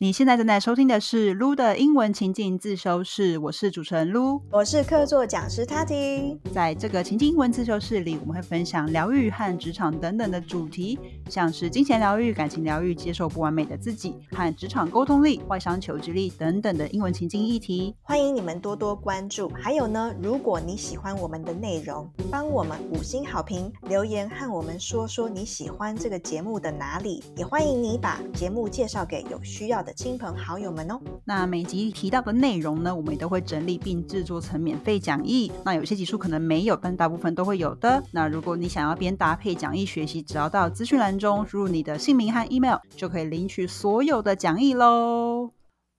你现在正在收听的是撸的英文情境自修室，我是主持人撸，我是客座讲师 Tati。在这个情境英文自修室里，我们会分享疗愈和职场等等的主题，像是金钱疗愈、感情疗愈、接受不完美的自己和职场沟通力、外商求职力等等的英文情境议题。欢迎你们多多关注。还有呢，如果你喜欢我们的内容，帮我们五星好评、留言和我们说说你喜欢这个节目的哪里。也欢迎你把节目介绍给有需要的亲朋好友们哦。那每集提到的内容呢，我们也都会整理并制作成免费讲义。那有些集数可能没有，但大部分都会有的。那如果你想要边搭配讲义学习，只要到资讯栏中输入你的姓名和 email，就可以领取所有的讲义喽。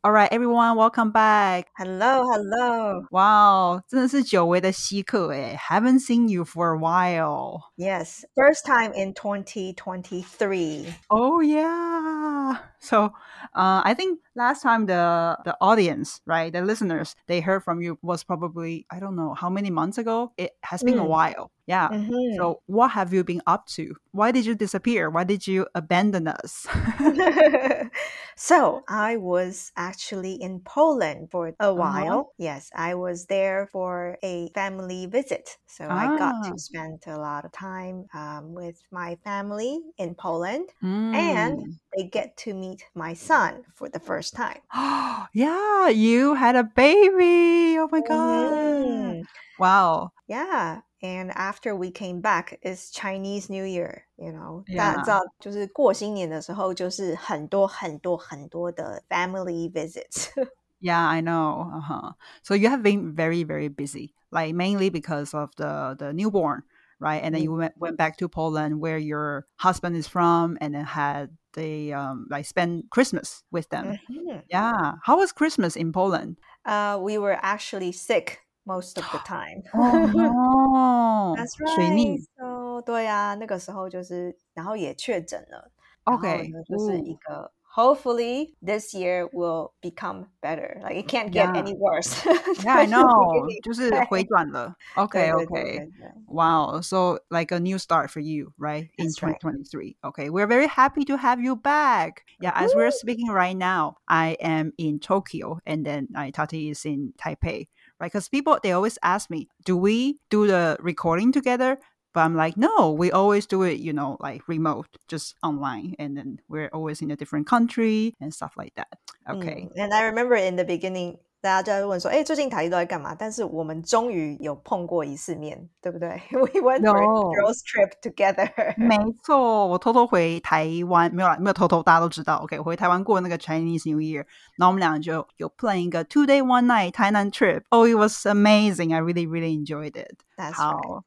All right, everyone, welcome back. Hello, hello. Wow，真的是久违的稀客诶 Haven't seen you for a while. Yes, first time in 2023. Oh yeah. So, uh, I think last time the the audience, right, the listeners, they heard from you was probably I don't know how many months ago. It has been a Mm. while. Yeah. Mhm. So, what have you been up to? Why did you disappear? Why did you abandon us? so I was actually in Poland for a Uh-huh. while. Yes, I was there for a family visit. So I got Ah. to spend a lot of time um, with my family in Poland, and Mm. they get to meet my son for the first time. yeah, you had a baby. Oh my god. Mhm. Wow. Yeah. And after we came back, it's Chinese New Year. You know， Yeah. 大家知道，就是过新年的时候，就是很多很多很多的 family visits。 Yeah, I know. Uh-huh. So you have been very, very busy, like mainly because of the the newborn, right? And then you went, went back to Poland where your husband is from and then had the um like spend Christmas with them. Mhm. Yeah. How was Christmas in Poland? Uh, we were actually sick most of the time. Oh no. That's 水逆。 right. So 对啊，那个时候就是，然后也确诊了。然后 Okay. 呢，就是一 Ooh. 个 Hopefully this year will become better. Like it can't get Yeah. any worse. Yeah, I 就是 know. 你就是回转了。对 Okay, 对对 okay. 对对 Wow. So like a new start for you, right? In That's right. 2023. Okay. We're very happy to have you back. Yeah, as we're speaking right now, I am in Tokyo and then I Tati is in Taipei. Because people they always ask me, do we do the recording together? But I'm like, no, we always do it, you know, like remote, just online. And then we're always in a different country and stuff like that. Mm, okay. 嗯 And I remember in the beginning，大家就在问说，哎，最近台历都在干嘛？但是我们终于有碰过一次面，对不对？We went for a girls trip together。没错，我偷偷回台湾，没有啦，没有偷偷，大家都知道。OK，我回台湾过那个 Chinese New Year，然后我们俩就有 plan 一个 two day one night 台南 trip。Oh, it was amazing! I really, really enjoyed it. That's. 好，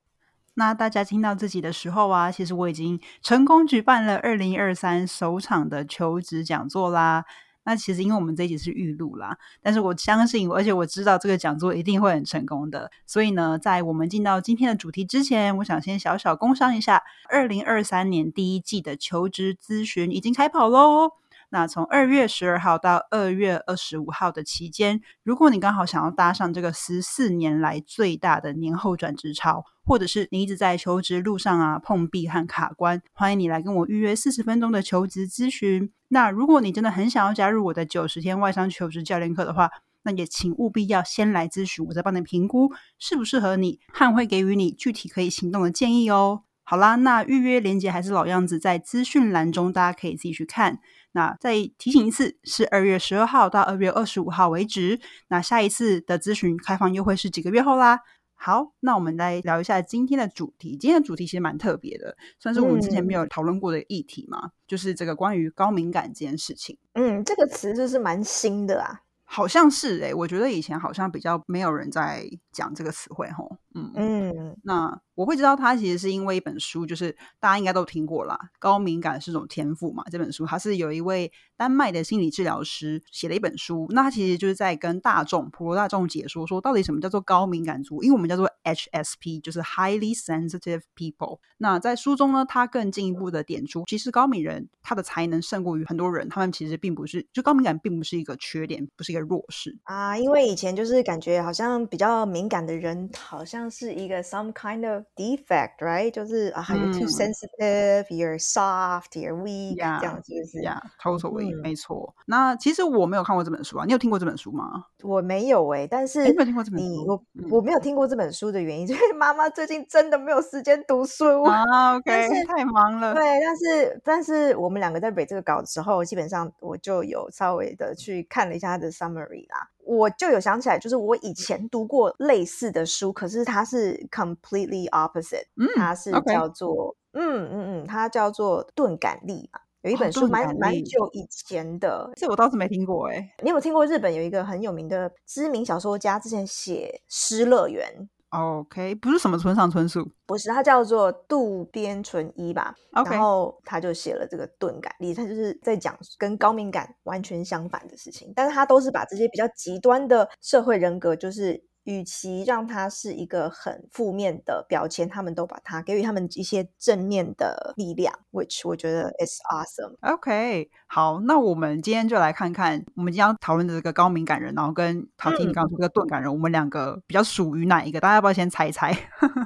那大家听到自己的时候啊，其实我已经成功举办了二零二三首场的求职讲座啦。那其实因为我们这一集是预录啦，但是我相信，而且我知道这个讲座一定会很成功的。所以呢，在我们进到今天的主题之前，我想先小小工商一下，二零二三年第一季的求职咨询已经开跑喽。那从二月十二号到二月二十五号的期间，如果你刚好想要搭上这个十四年来最大的年后转职潮，或者是你一直在求职路上啊碰壁和卡关，欢迎你来跟我预约四十分钟的求职咨询。那如果你真的很想要加入我的九十天外商求职教练课的话，那也请务必要先来咨询，我再帮你评估适不适合你，和会给予你具体可以行动的建议哦。好啦，那预约链接还是老样子，在资讯栏中，大家可以自己去看。那再提醒一次，是二月十二号到二月二十五号为止。那下一次的咨询开放优惠是几个月后啦。好，那我们来聊一下今天的主题。今天的主题其实蛮特别的，算是我们之前没有讨论过的议题嘛，就是这个关于高敏感这件事情。嗯，这个词就是蛮新的啊。好像是诶、我觉得以前好像比较没有人在讲这个词汇吼。嗯嗯那我会知道他其实是因为一本书，就是大家应该都听过啦，《高敏感是种天赋》嘛。这本书它是有一位丹麦的心理治疗师写了一本书，那他其实就是在跟大众普罗大众解说说，到底什么叫做高敏感族，因为我们叫做 HSP，就是 Highly Sensitive People。那在书中呢，他更进一步的点出，其实高敏人他的才能胜过于很多人，他们其实并不是，就高敏感并不是一个缺点，不是一个弱势。啊，因为以前就是感觉好像比较敏感的人，好像像是一个 some kind of defect，right？就是啊，you're too 嗯 sensitive，you're soft，you're weak，这样是不是？Yeah, totally，、嗯没错。那其实我没有看过这本书啊，你有听过这本书吗？我没有哎、但是你没有听过这本书？你我嗯我没有听过这本书的原因，就是妈妈最近真的没有时间读书。啊 但，OK，太忙了。对，但是但是我们两个在背这个稿的时候，基本上我就有稍微的去看了一下它的 summary 啦，我就有想起来，就是我以前读过类似的书，可是它是 completely opposite，嗯它是叫做嗯嗯嗯，它叫做钝感力嘛。有一哦本书蛮蛮久以前的，这我倒是没听过诶。你有听过日本有一个很有名的知名小说家，之前写《失乐园》？OK，不是什么村上春树。不是，他叫做渡边淳一吧。OK，然后他就写了这个钝感力，他就是在讲跟高敏感完全相反的事情，但是他都是把这些比较极端的社会人格，就是与其让它是一个很负面的标签，他们都把它给予他们一些正面的力量，which 我觉得 is awesome。OK，好，那我们今天就来看看，我们今天要讨论的这个高敏感人，然后跟陶婷你嗯刚刚说这个钝感人，我们两个比较属于哪一个？大家要不要先猜一猜？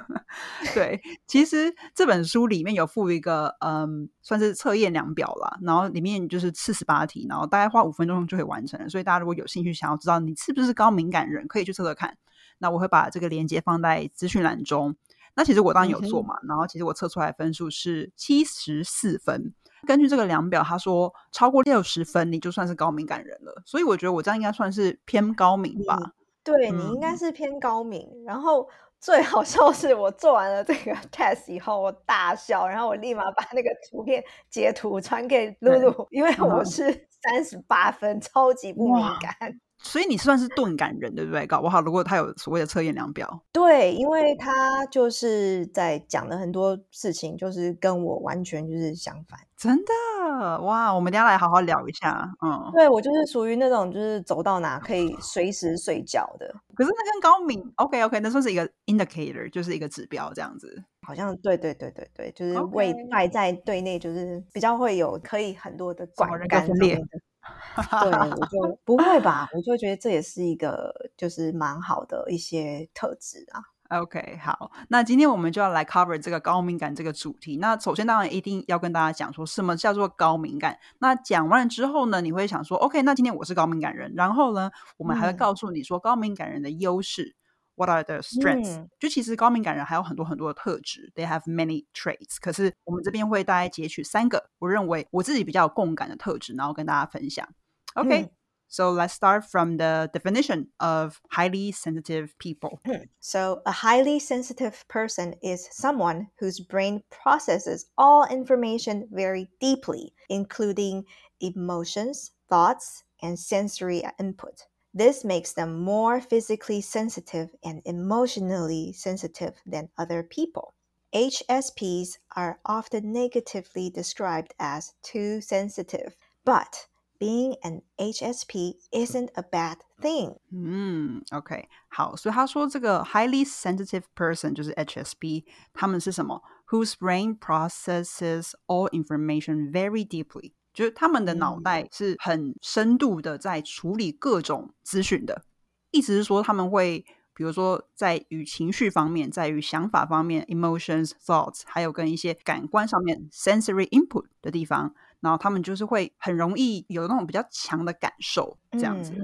对，其实这本书里面有附一个，嗯，算是测验量表啦，然后里面就是四十八题，然后大概花五分钟就可以完成了。所以大家如果有兴趣想要知道你是不是高敏感人，可以去测测看。那我会把这个链接放在资讯栏中。那其实我当然有做嘛，然后其实我测出来分数是七十四分。根据这个量表，他说超过六十分你就算是高敏感人了，所以我觉得我这样应该算是偏高敏吧。对你应该嗯是偏高敏，然后最好笑是我做完了这个 test 以后，我大笑，然后我立马把那个图片截图传给露对露，因为我嗯是三十八分，超级不敏感。所以你算是钝感人，对不对？搞不好如果他有所谓的测验量表，对，因为他就是在讲了很多事情，就是跟我完全就是相反。真的哇！我们等下来好好聊一下。嗯，对我就是属于那种就是走到哪可以随时睡觉的，可是那跟高敏，OK OK，那算是一个 indicator，就是一个指标这样子。好像对对对对对，就是外 OK 外在对内就是比较会有可以很多的管干上面的。对，我就 不会吧？我就觉得这也是一个就是蛮好的一些特质啊。OK，好，那今天我们就要来 cover 这个高敏感这个主题。那首先当然一定要跟大家讲说什么叫做高敏感。那讲完之后呢，你会想说，OK，那今天我是高敏感人，然后呢，我们还会嗯告诉你说高敏感人的优势。What are the strengths？、嗯就其实高敏感人还有很多很多的特质，they have many traits。可是我们这边会大概截取三个，我认为我自己比较有共感的特质，然后跟大家分享。OK，、嗯 so let's start from the definition of highly sensitive people. So, a highly sensitive person is someone whose brain processes all information very deeply, including emotions, thoughts, and sensory input. This makes them more physically sensitive and emotionally sensitive than other people. HSPs are often negatively described as too sensitive, but being an HSP isn't a bad thing. 嗯，OK，好，所以他说这个 highly sensitive person 就是 HSP，他们是什么？Whose brain processes all information very deeply， 就是他们的脑嗯袋是很深度的在处理各种资讯的，意思是说他们会。比如说，在与情绪方面，在于想法方面 （emotions, thoughts），还有跟一些感官上面 （sensory input） 的地方，然后他们就是会很容易有那种比较强的感受，这样子。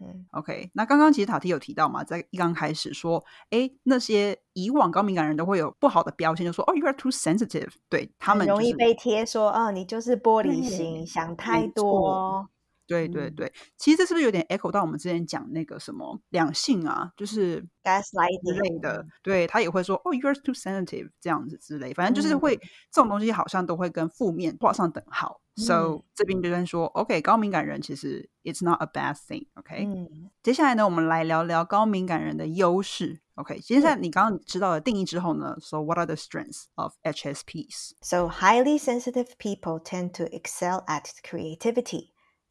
嗯 OK，那刚刚其实塔提有提到嘛，在一刚开始说，哎，那些以往高敏感人都会有不好的标签，就说哦，you are too sensitive，对他们、就是、容易被贴说，哦，你就是玻璃心，想太多。嗯对对对，其实这是不是有点 echo 到我们之前讲那个什么两性啊，就是 gaslighting 类的，对他也会说哦，you are too sensitive 这样子之类，反正就是嗯会、这种东西好像都会跟负面画上等号。So、嗯这边就在说，OK，高敏感人其实 it's not a bad thing，OK，、嗯接下来呢，我们来聊聊高敏感人的优势。OK，接下来你刚刚知道了定义之后呢，So what are the strengths of HSPs？So highly sensitive people tend to excel at creativity,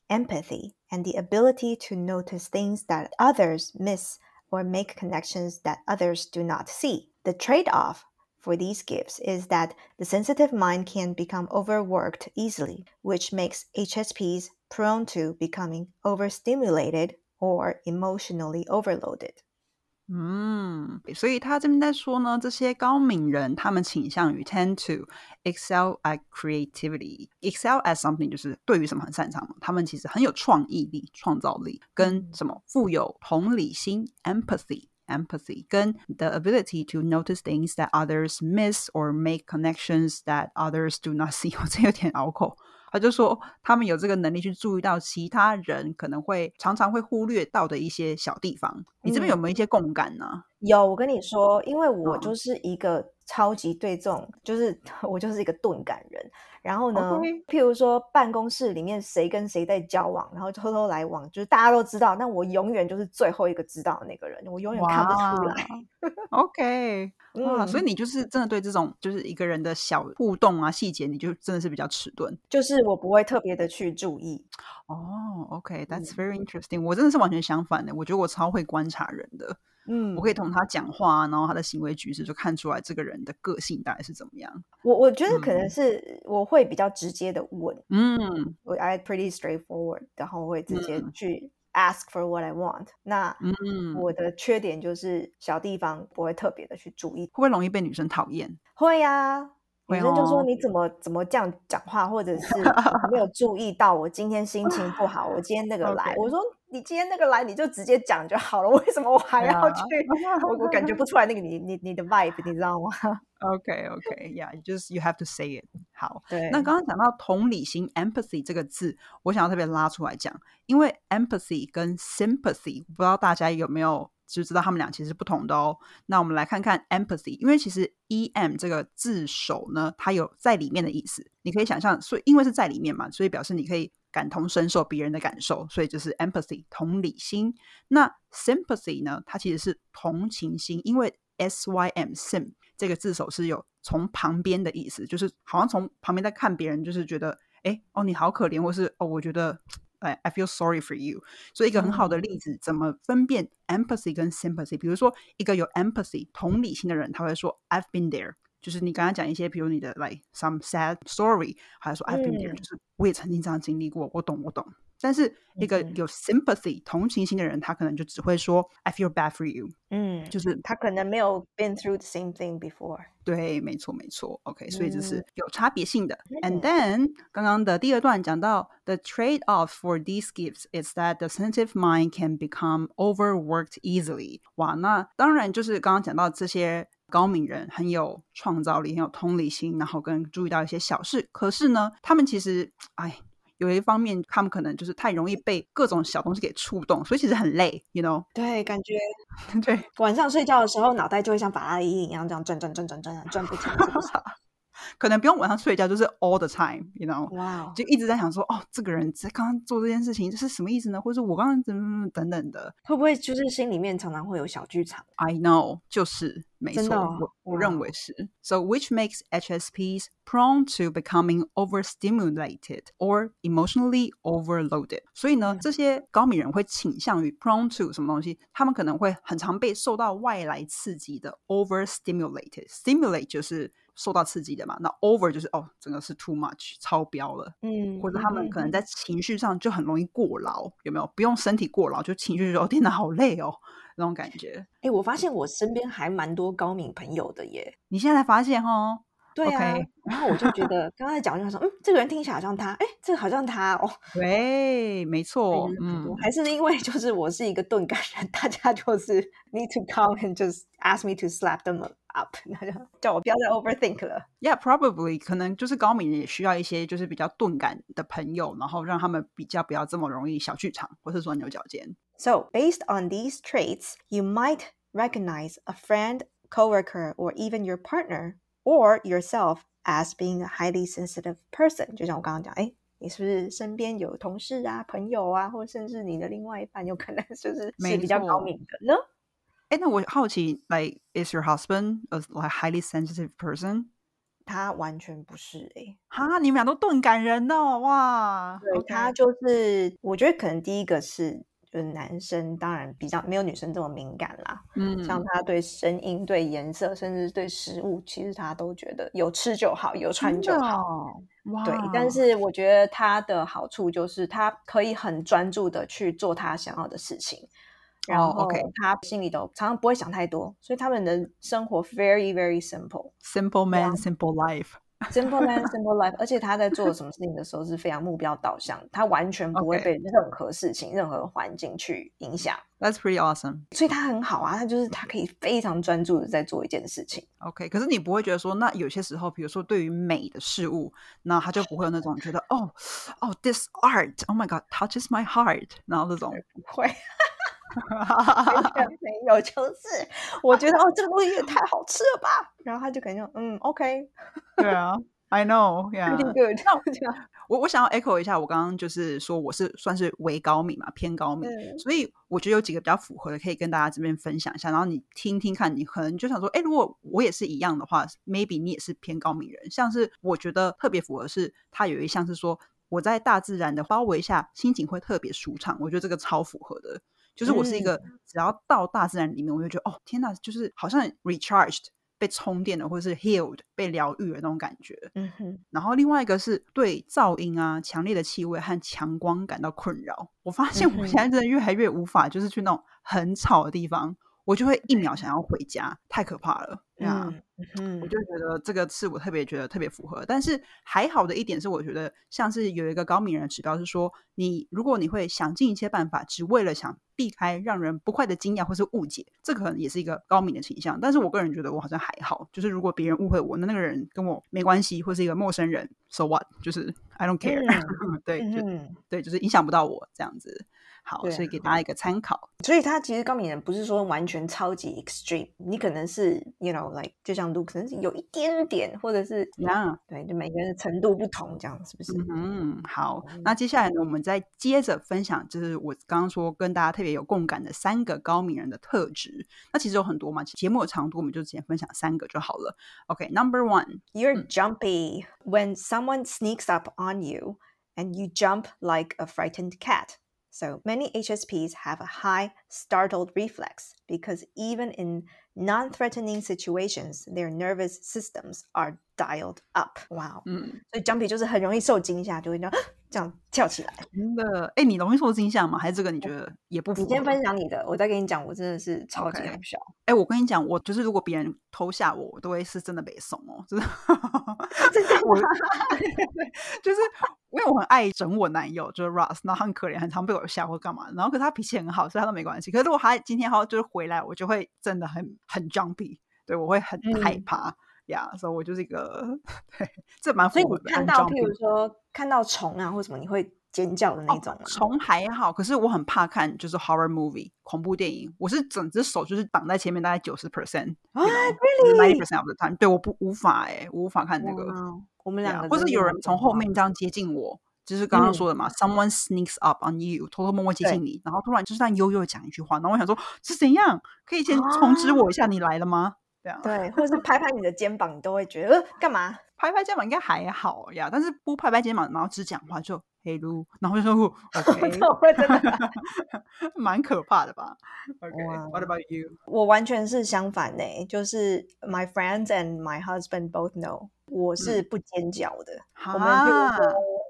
empathy, and the ability to notice things that others miss or make connections that others do not see. The trade off for these gifts is that the sensitive mind can become overworked easily, which makes HSPs prone to becoming overstimulated or emotionally overloaded. 嗯，所以他这边在说呢，这些高敏人他们倾向于 tend to excel at creativity。excel at something 就是对于什么很擅长嘛，他们其实很有创意力、创造力，跟什么富有同理心 empathy。empathy 跟 the ability to notice things that others miss or make connections that others do not see，我这有点拗口。 他就说，他们有这个能力去注意到其他人可能会常常会忽略到的一些小地方。你这边有没有一些共感呢？有，我跟你说，因为我就是一个超级对这种，就是 我就是一个钝感人。然后呢，譬如说办公室里面谁跟谁在交往，然后偷偷来往，就是大家都知道，那我永远就是最后一个知道的那个人，我永远看不出来。OK，哇，所以你就是真的对这种就是一个人的小互动啊细节，你就真的是比较迟钝，就是我不会特别的去注意。哦，OK，That's very interesting。我真的是完全相反的，我觉得我超会观察人的。嗯，我可以同他讲话，然后他的行为举止就看出来这个人的个性大概是怎么样。我我觉得可能是我会比较直接的问，嗯，我 I pretty straightforward，然后会直接去 ask for what I want。那嗯，我的缺点就是小地方不会特别的去注意，会不会容易被女生讨厌？会呀。女生就说：“你怎么怎么这样讲话，或者是 没有注意到我今天心情不好，我今天那个来。”我说：“你今天那个来，你就直接讲就好了，为什么我还要去？我我感觉不出来那个你你你的 vibe，你知道吗？”OK OK，Yeah，just you have to say it。好，对。那刚刚讲到同理心 （empathy） 这个字，我想要特别拉出来讲，因为 empathy 跟 sympathy，不知道大家有没有？就知道他们俩其实是不同的哦。那我们来看看 empathy，因为其实 e m 这个字首呢，它有在里面的意思。你可以想象，所以因为是在里面嘛，所以表示你可以感同身受别人的感受，所以就是 empathy 同理心。那 sympathy 呢，它其实是同情心，因为 s y m sim 这个字首是有从旁边的意思，就是好像从旁边在看别人，就是觉得哎哦你好可怜，或是哦我觉得。哎，I feel sorry for you。所以一个很好的例子，怎么分辨 empathy 跟 sympathy？比如说，一个有 empathy 同理心的人，他会说 I've been there，就是你刚刚讲一些，比如你的 like some sad story，还是说 I've been there，就是我也曾经这样经历过，我懂，我懂。但是一个有 sympathy 同情心的人，他可能就只会说 "I feel bad for you"，嗯，就是他可能没有 been through the same thing before。对，没错，没错。OK，所以这是有差别性的。And then 刚刚的第二段讲到，the trade off for these gifts is that the sensitive mind can become overworked easily。哇，那当然就是刚刚讲到这些高敏人很有创造力，很有同理心，然后跟注意到一些小事。可是呢，他们其实，哎。有一方面，他们可能就是太容易被各种小东西给触动，所以其实很累，you know？对，感觉 对。晚上睡觉的时候，脑袋就会像法拉利一样这样转转转转转转不停。可能不用晚上睡觉，就是 all the time，you know？哇，就一直在想说，哦，这个人在刚刚做这件事情，这是什么意思呢？或者我刚刚怎么怎么等等的，会不会就是心里面常常会有小剧场？I know，就是没错，我我认为是。So which makes HSPs prone to becoming overstimulated or emotionally overloaded？所以呢，这些高敏人会倾向于 prone to 什么东西？他们可能会很常被受到外来刺激的 overstimulated。Stimulate 就是受到刺激的嘛，那 over 就是哦，整个是 too much 超标了，嗯，或者他们可能在情绪上就很容易过劳，有没有？不用身体过劳，就情绪说天哪，好累哦，那种感觉。哎，我发现我身边还蛮多高敏朋友的耶，你现在才发现哦？对啊，然后我就觉得刚才讲就说，嗯，这个人听起来好像他，哎，这个好像他哦，对，没错，嗯，还是因为就是我是一个钝感人，大家就是 need to come and just ask me to slap them。up，那就叫我不要再 overthink 了。Yeah, probably 可能就是高敏人也需要一些就是比较钝感的朋友，然后让他们比较不要这么容易小剧场，或是说牛角尖。So based on these traits, you might recognize a friend, coworker, or even your partner or yourself as being a highly sensitive person。就像我刚刚讲，哎，你是不是身边有同事啊、朋友啊，或甚至你的另外一半，有可能就是是比较高敏的呢？哎，那我好奇，like is your husband a like highly sensitive person？他完全不是哎，哈，你们俩都钝感人哦，哇！对他就是，我觉得可能第一个是， 就是男生当然比较没有女生这么敏感啦。嗯，像他对声音、对颜色，甚至对食物，其实他都觉得有吃就好，有穿就好。哇！对，但是我觉得他的好处就是，他可以很专注的去做他想要的事情。然后 OK 他心里头常常不会想太多，所以他们的生活 very very simple。Simple man, simple life. Simple man, simple life，而且他在做什么事情的时候是非常目标导向，他完全不会被任何事情、任何环境去影响，That's pretty awesome. 所以他很好啊，他就是他可以非常专注的在做一件事情。OK，可是你不会觉得说，那有些时候，比如说对于美的事物，那他就不会有那种觉得，哦，哦，this art，oh my god，touches my heart，然后这种，不会，没有，就是我觉得哦，这个东西也太好吃了吧，然后他就可能就嗯，OK，对啊，I know，yeah，good，那我我想要 echo 一下，我刚刚就是说我是算是微高敏嘛，偏高敏，嗯所以我觉得有几个比较符合的，可以跟大家这边分享一下，然后你听听看，你可能就想说，哎，如果我也是一样的话，maybe 你也是偏高敏人，像是我觉得特别符合是，他有一项是说我在大自然的包围下，心情会特别舒畅，我觉得这个超符合的。就是我是一个，只要到大自然里面，我就觉得哦，天呐，就是好像 recharged 被充电了，或者是 healed 被疗愈的那种感觉。嗯哼，然后另外一个是对噪音啊、强烈的气味和强光感到困扰。我发现我现在真的越来越无法，就是去那种很吵的地方，我就会一秒想要回家，太可怕了。对啊，嗯嗯我就觉得这个是我特别觉得特别符合。但是还好的一点是，我觉得像是有一个高敏人的指标是说，你如果你会想尽一切办法，只为了想避开让人不快的惊讶或是误解，这可能也是一个高敏的倾向。但是我个人觉得我好像还好，就是如果别人误会我，那那个人跟我没关系，或是一个陌生人，so what？就是 I don't care，、对，就嗯，对，就是影响不到我这样子。好，对所以给大家一个参考。所以他其实高敏人不是说完全超级 extreme，你可能是 you know like 就像 Luke 可能是有一点点，或者是呀对，就每个人的程度不同，这样是不是？嗯，好，那接下来呢，我们再接着分享，就是我刚刚说跟大家特别有共感的三个高敏人的特质。那其实有很多嘛，节目的长度我们就先分享三个就好了。OK，Number、one，You're jumpy when someone sneaks up on you and you jump like a frightened cat. So many HSPs have a high startled reflex because even in non threatening situations, their nervous systems are dialed up. Wow. 嗯，所以 jumpy 就是很容易受惊吓，就会这样这样跳起来。真的，哎，你容易受惊吓吗？还是这个你觉得也不？你先分享你的，我再跟你讲，我真的是超级好笑。哎，我跟你讲，我就是如果别人偷吓我，我都会是真的被怂哦，就是 我就是因为我很爱整我男友，就是 Russ，然后他很可怜，很常被我吓或干嘛，然后可是他脾气很好，所以他都没关系。可是如果他今天他就是回来，我就会真的很很 jumpy，对我会很害嗯怕呀，所以我就是一个 对，这蛮所以符合的。你看到譬如说看到虫啊或什么，你会尖叫的那种吗？虫还好，可是我很怕看就是 horror movie 恐怖电影，我是整只手就是挡在前面大概九十 percent，啊，really，ninety percent of the time，对，我不无法哎、我无法看那个。哇我们两个，或是有人从后面这样接近我，就是刚刚嗯说的嘛、s o m e o n e sneaks up on you，偷偷摸摸接近你，然后突然就是让悠悠讲一句话，然后我想说是怎样？可以先通知我一下你来了吗？这样对，或者是拍拍你的肩膀，你都会觉得呃干嘛？拍拍肩膀应该还好呀，但是不拍拍肩膀，然后只讲话就嘿噜，然后就说 OK，这我会真的，蛮可怕的吧？OK，What、about you？我完全是相反呢、就是 my friends and my husband both know，我是不尖叫的。我们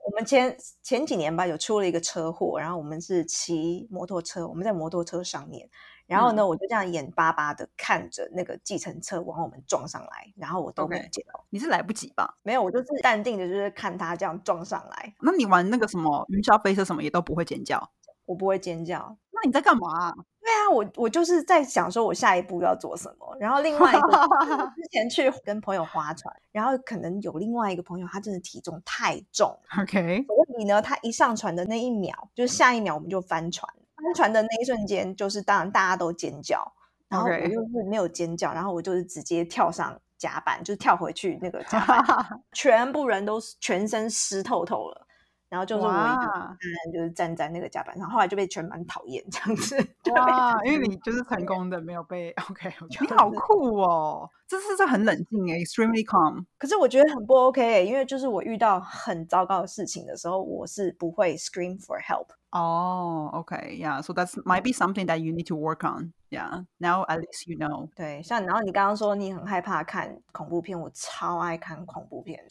我们前前几年吧，有出了一个车祸，然后我们是骑摩托车，我们在摩托车上面，然后呢，我就这样眼巴巴的看着那个计程车往我们撞上来，然后我都没有 OK 叫你是来不及吧？没有，我就是淡定的，就是看他这样撞上来，那你玩那个什么云霄飞车什么也都不会尖叫，我不会尖叫。那你在干嘛、对啊，我我就是在想说，我下一步要做什么。然后另外一个 之前去跟朋友划船，然后可能有另外一个朋友，他真的体重太重，OK，所以呢，他一上船的那一秒，就是下一秒我们就翻船。翻船的那一瞬间，就是当然大家都尖叫，然后我就是没有尖叫，然后我就是直接跳上甲板，就是跳回去那个甲板，全部人都全身湿透透了。然后就是我一个人，就是站在那个甲板上，后来就被全班讨厌这样子。哇，因为你就是成功的，没有被 OK，, 你好酷哦！这是这很冷静诶 e x t r e m e l y calm。可是我觉得很不 OK，、欸、因为就是我遇到很糟糕的事情的时候，我是不会 scream for help，哦，OK，Yeah，so that's might be something that you need to work on. Yeah, now at least you know. 对，像然后你刚刚说你很害怕看恐怖片，我超爱看恐怖片。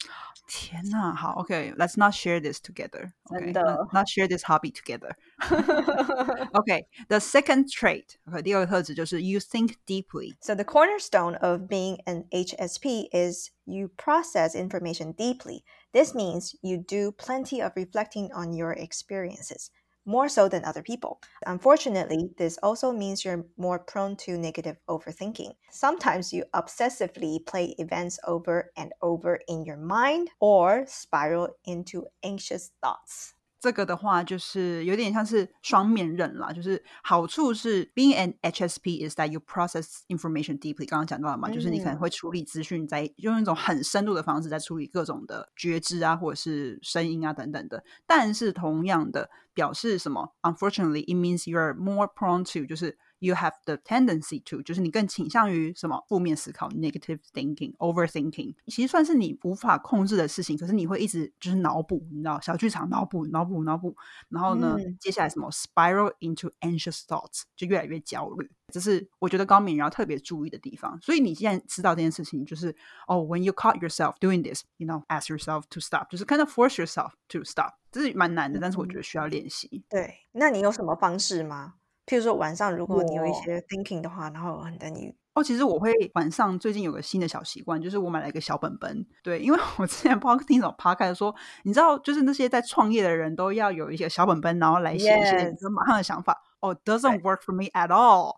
天呐，好，OK，let's not share this together. 真 Okay, 的 not, not share this hobby together. okay, the second trait, OK，第二个特质就是 you think deeply. So the cornerstone of being an HSP is you process information deeply. This means you do plenty of reflecting on your experiences, more so than other people. Unfortunately, this also means you're more prone to negative overthinking. Sometimes you obsessively play events over and over in your mind or spiral into anxious thoughts. 这个的话，就是有点像是双面刃啦。就是好处是，being an HSP is that you process information deeply。刚刚讲到了嘛，就是你可能会处理资讯，在用一种很深度的方式在处理各种的觉知啊，或者是声音啊等等的。但是同样的，表示什么？Unfortunately, it means you're more prone to 就是 you have the tendency to，就是你更倾向于什么负面思考 （negative thinking）、overthinking，其实算是你无法控制的事情，可是你会一直就是脑补，你知道小剧场脑补、脑补、脑补，然后呢，嗯接下来什么 spiral into anxious thoughts，就越来越焦虑。这是我觉得高敏人要特别注意的地方。所以你既然知道这件事情，就是哦、w h e n you caught yourself doing this，you know，ask yourself to stop，就是 kind of force yourself to stop，这是蛮难的，但是我觉得需要练习。对，那你有什么方式吗？譬如说晚上，如果你有一些 thinking 的话，然后等你哦，其实我会晚上最近有个新的小习惯，就是我买了一个小本本。对，因为我之前不知道听什么 podcast 说，你知道，就是那些在创业的人都要有一些小本本，然后来写一些 Yes 就马上的想法。哦，doesn't work for me at all。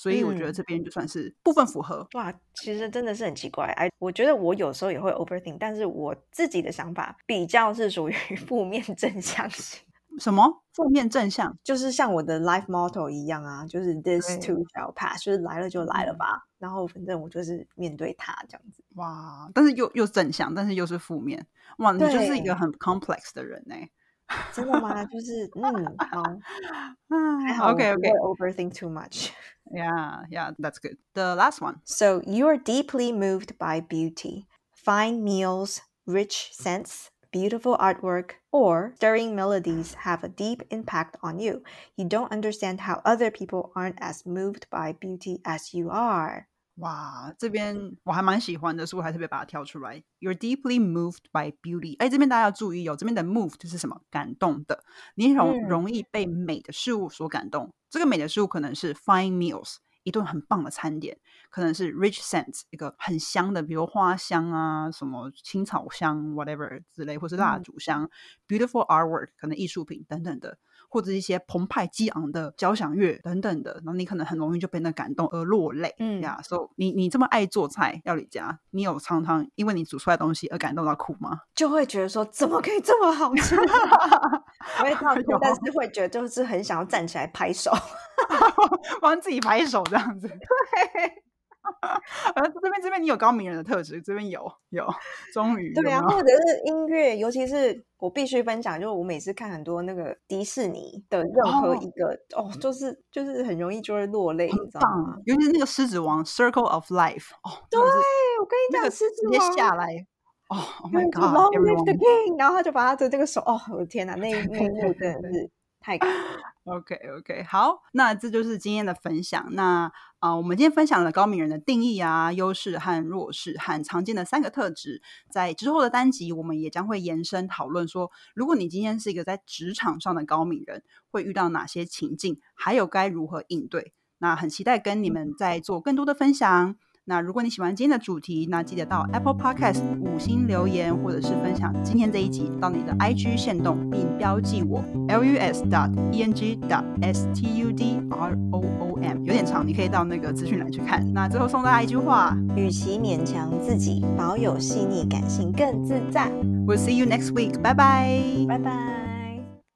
所以我觉得嗯这边就算是部分符合。哇，其实真的是很奇怪。哎，我觉得我有时候也会 overthink，但是我自己的想法比较是属于 负面正向型，什么负面正向？就是像我的 life motto 一样啊，就是 this too shall pass，就是来了就来了嗯吧。然后反正我就是面对它这样子。哇！但是又又正向，但是又是负面。哇，你就是一个很 complex 的人呢、真的吗？就是嗯，好，还啊好我，OK 不会 OK， overthink too much。 yeah yeah that's good. The last one. So you're deeply moved by beauty. Fine meals, rich scents, beautiful artwork, or stirring melodies have a deep impact on you. You don't understand how other people aren't as moved by beauty as you are. 哇，这边我还蛮喜欢的，所以我还特别把它挑出来。You're deeply moved by beauty。哎，这边大家要注意哦，这边的 moved 是什么？感动的，你容嗯容易被美的事物所感动。这个美的事物可能是 fine meals，一顿很棒的餐点，可能是 rich scents，一个很香的，比如花香啊，什么青草香 whatever 之类，或是蜡嗯烛香、beautiful artwork，可能艺术品等等的。或者一些澎湃激昂的交响乐等等的，然后你可能很容易就被那感动而落泪。嗯呀，所以你你这么爱做菜料理家，你有常常因为你煮出来的东西而感动到哭吗？就会觉得说怎么可以这么好吃？不会到 哭，但是会觉得就是很想要站起来拍手。帮自己拍手这样子。对。呃，这边这边你有高明人的特质，这边有有，终于对啊，有有或者是音乐，尤其是我必须分享，就是我每次看很多那个迪士尼的任何哦一个哦就是就是很容易就会落泪，你知道吗？，尤其是那个狮子王 Circle of Life 哦，对我跟你讲，那个狮子直接王下来哦，Oh my 就是 Long live the God，everyone。king，然后他就把他的这个手，哦，我的天哪，那一 那一幕真的是太感动了。OK OK，好，那这就是今天的分享。那啊、呃我们今天分享了高敏人的定义啊、优势和弱势和常见的三个特质。在之后的单集，我们也将会延伸讨论说，如果你今天是一个在职场上的高敏人，会遇到哪些情境，还有该如何应对。那很期待跟你们再做更多的分享。那如果你喜欢今天的主题，那记得到 Apple Podcast 五星留言，或者是分享今天这一集到你的 IG 线动，并标记我 lus dot eng dot s t u d r o o m，有点长，你可以到那个资讯栏去看。那最后送大家一句话与其勉强自己，保有细腻感性更自在。，We'll see you next week，拜拜。拜拜。